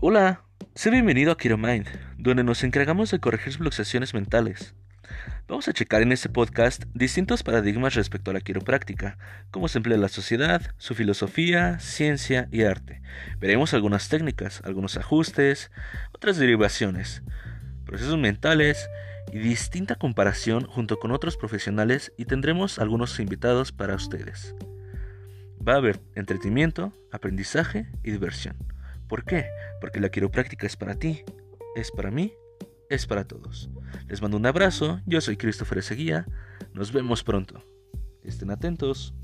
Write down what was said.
Hola, sé bienvenido a KiroMind, donde nos encargamos de corregir fluctuaciones mentales. Vamos a checar en este podcast distintos paradigmas respecto a la quiropráctica, cómo se emplea la sociedad, su filosofía, ciencia y arte. Veremos algunas técnicas, algunos ajustes, otras derivaciones, procesos mentales y distinta comparación junto con otros profesionales y tendremos algunos invitados para ustedes. Va a haber entretenimiento, aprendizaje y diversión. ¿Por qué? Porque la quiropráctica es para ti, es para mí, es para todos. Les mando un abrazo, yo soy Christopher Seguía, nos vemos pronto. Estén atentos.